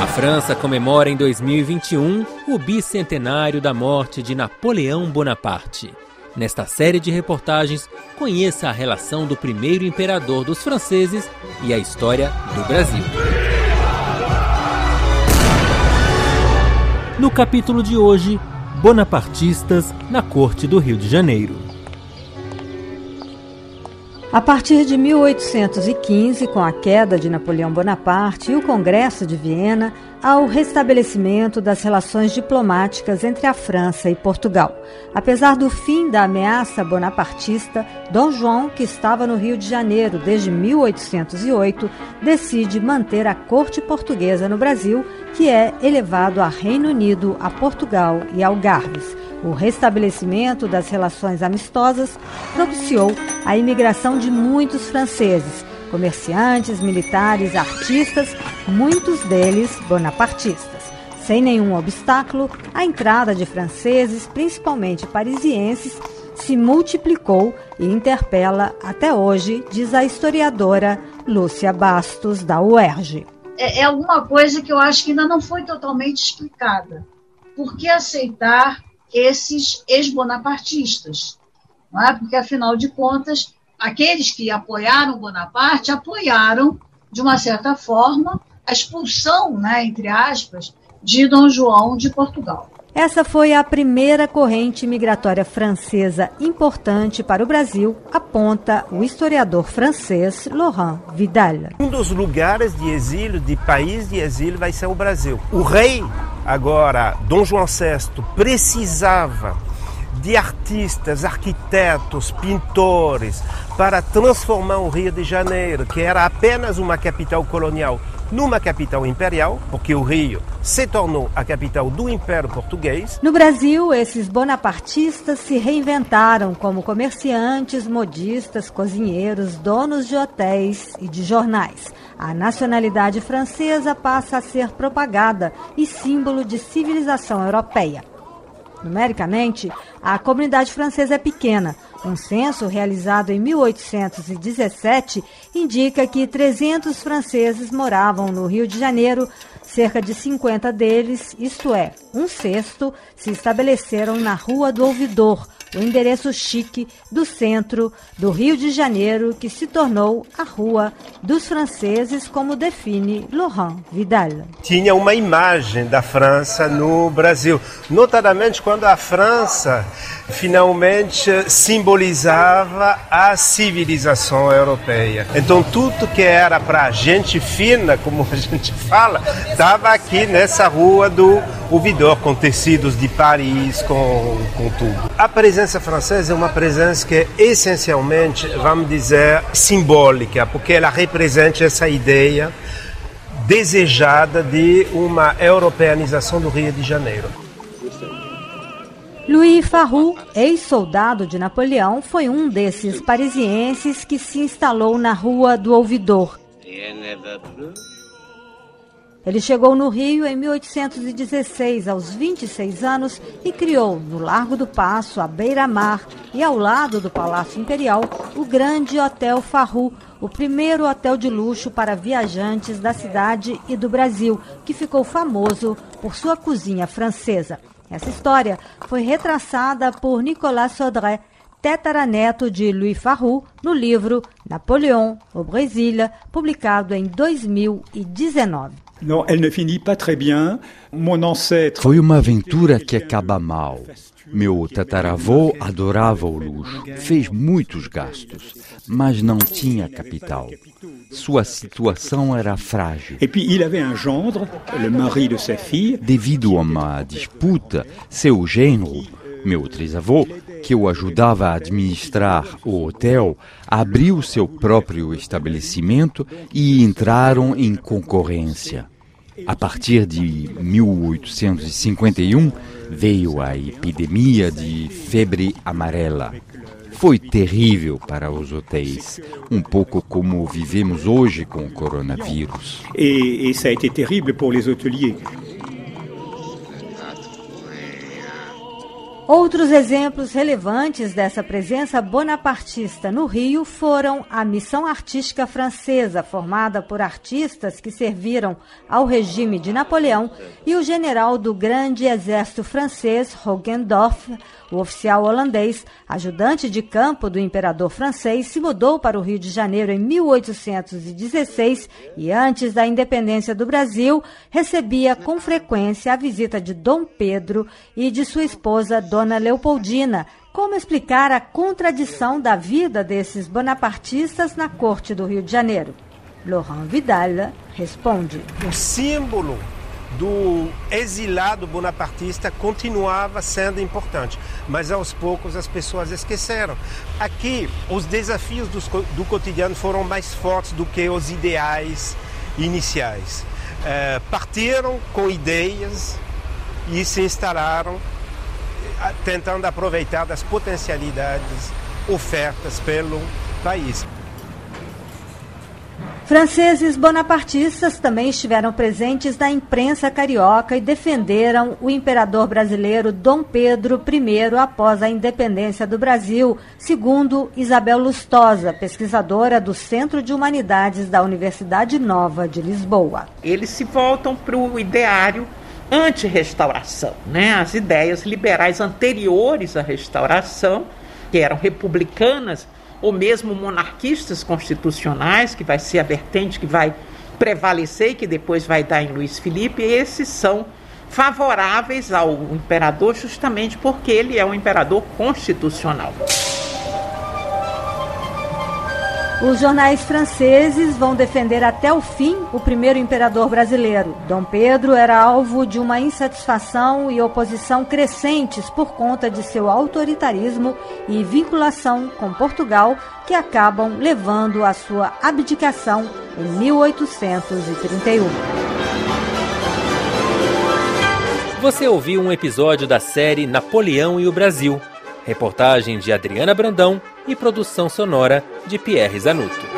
A França comemora em 2021 o bicentenário da morte de Napoleão Bonaparte. Nesta série de reportagens, conheça a relação do primeiro imperador dos franceses e a história do Brasil. No capítulo de hoje, bonapartistas na corte do Rio de Janeiro. A partir de 1815, com a queda de Napoleão Bonaparte e o Congresso de Viena, ao restabelecimento das relações diplomáticas entre a França e Portugal. Apesar do fim da ameaça bonapartista, Dom João, que estava no Rio de Janeiro desde 1808, decide manter a corte portuguesa no Brasil, que é elevado a Reino Unido, a Portugal e Algarves. O restabelecimento das relações amistosas propiciou a imigração de muitos franceses, comerciantes, militares, artistas, muitos deles bonapartistas. Sem nenhum obstáculo, a entrada de franceses, principalmente parisienses, se multiplicou e interpela até hoje, diz a historiadora Lúcia Bastos, da UERJ. É, é alguma coisa que eu acho que ainda não foi totalmente explicada. Por que aceitar esses ex-bonapartistas? É? Porque, afinal de contas, aqueles que apoiaram Bonaparte apoiaram, de uma certa forma, a expulsão, né, entre aspas, de Dom João de Portugal. Essa foi a primeira corrente migratória francesa importante para o Brasil, aponta o historiador francês Laurent Vidal. Um dos lugares de exílio, de país de exílio, vai ser o Brasil. O rei, agora, Dom João VI, precisava de artistas, arquitetos, pintores, para transformar o Rio de Janeiro, que era apenas uma capital colonial, numa capital imperial, porque o Rio se tornou a capital do Império Português. No Brasil, esses bonapartistas se reinventaram como comerciantes, modistas, cozinheiros, donos de hotéis e de jornais. A nacionalidade francesa passa a ser propagada e símbolo de civilização europeia. Numericamente, a comunidade francesa é pequena. Um censo realizado em 1817 indica que 300 franceses moravam no Rio de Janeiro. Cerca de 50 deles, isto é, um sexto, se estabeleceram na Rua do Ouvidor, o endereço chique do centro do Rio de Janeiro, que se tornou a Rua dos Franceses, como define Laurent Vidal. Tinha uma imagem da França no Brasil, notadamente quando a França finalmente simbolizava a civilização europeia. Então tudo que era para gente fina, como a gente fala, estava aqui nessa rua do Ouvidor, com tecidos de Paris, com, com tudo. A presença francesa é uma presença que é essencialmente, vamos dizer, simbólica, porque ela representa essa ideia desejada de uma europeanização do Rio de Janeiro. Louis Farrou, ex-soldado de Napoleão, foi um desses parisienses que se instalou na Rua do Ouvidor. Ele chegou no Rio em 1816, aos 26 anos, e criou, no Largo do Passo, à beira-mar e ao lado do Palácio Imperial, o grande Hotel Farrou, o primeiro hotel de luxo para viajantes da cidade e do Brasil, que ficou famoso por sua cozinha francesa. Essa história foi retraçada por Nicolas Sodré, tetaraneto de Louis Farrou, no livro Napoleão, o Brasil, publicado em 2019. Não, elle ne finit pas très bien. Mon ancêtre. Foi uma aventura que acaba mal. Meu tataravô adorava o luxo, fez muitos gastos, mas não tinha capital. Sua situação era frágil. Et puis il avait un gendre, le mari de sa fille. Devido a uma disputa, seu genro, meu trisavô, que o ajudava a administrar o hotel, abriu seu próprio estabelecimento e entraram em concorrência. A partir de 1851 veio a epidemia de febre amarela. Foi terrível para os hotéis, um pouco como vivemos hoje com o coronavírus. Et, et ça a été terrible pour les hôteliers. Outros exemplos relevantes dessa presença bonapartista no Rio foram a Missão Artística Francesa, formada por artistas que serviram ao regime de Napoleão, e o general do Grande Exército Francês, Hogendorf, o oficial holandês, ajudante de campo do imperador francês, se mudou para o Rio de Janeiro em 1816 e, antes da independência do Brasil, recebia com frequência a visita de Dom Pedro e de sua esposa, Dona Leopoldina. Como explicar a contradição da vida desses bonapartistas na corte do Rio de Janeiro? Laurent Vidal responde. O símbolo do exilado bonapartista continuava sendo importante, mas aos poucos as pessoas esqueceram. Aqui, os desafios do, do cotidiano foram mais fortes do que os ideais iniciais. É, partiram com ideias e se instalaram tentando aproveitar das potencialidades ofertas pelo país. Franceses bonapartistas também estiveram presentes na imprensa carioca e defenderam o imperador brasileiro Dom Pedro I após a independência do Brasil, segundo Isabel Lustosa, pesquisadora do Centro de Humanidades da Universidade Nova de Lisboa. Eles se voltam para o ideário anti-restauração, né? As ideias liberais anteriores à restauração, que eram republicanas, ou mesmo monarquistas constitucionais, que vai ser a vertente que vai prevalecer e que depois vai dar em Luiz Felipe, esses são favoráveis ao imperador justamente porque ele é um imperador constitucional. Os jornais franceses vão defender até o fim o primeiro imperador brasileiro. Dom Pedro era alvo de uma insatisfação e oposição crescentes por conta de seu autoritarismo e vinculação com Portugal, que acabam levando à sua abdicação em 1831. Você ouviu um episódio da série Napoleão e o Brasil Reportagem de Adriana Brandão e produção sonora de Pierre Zanuto.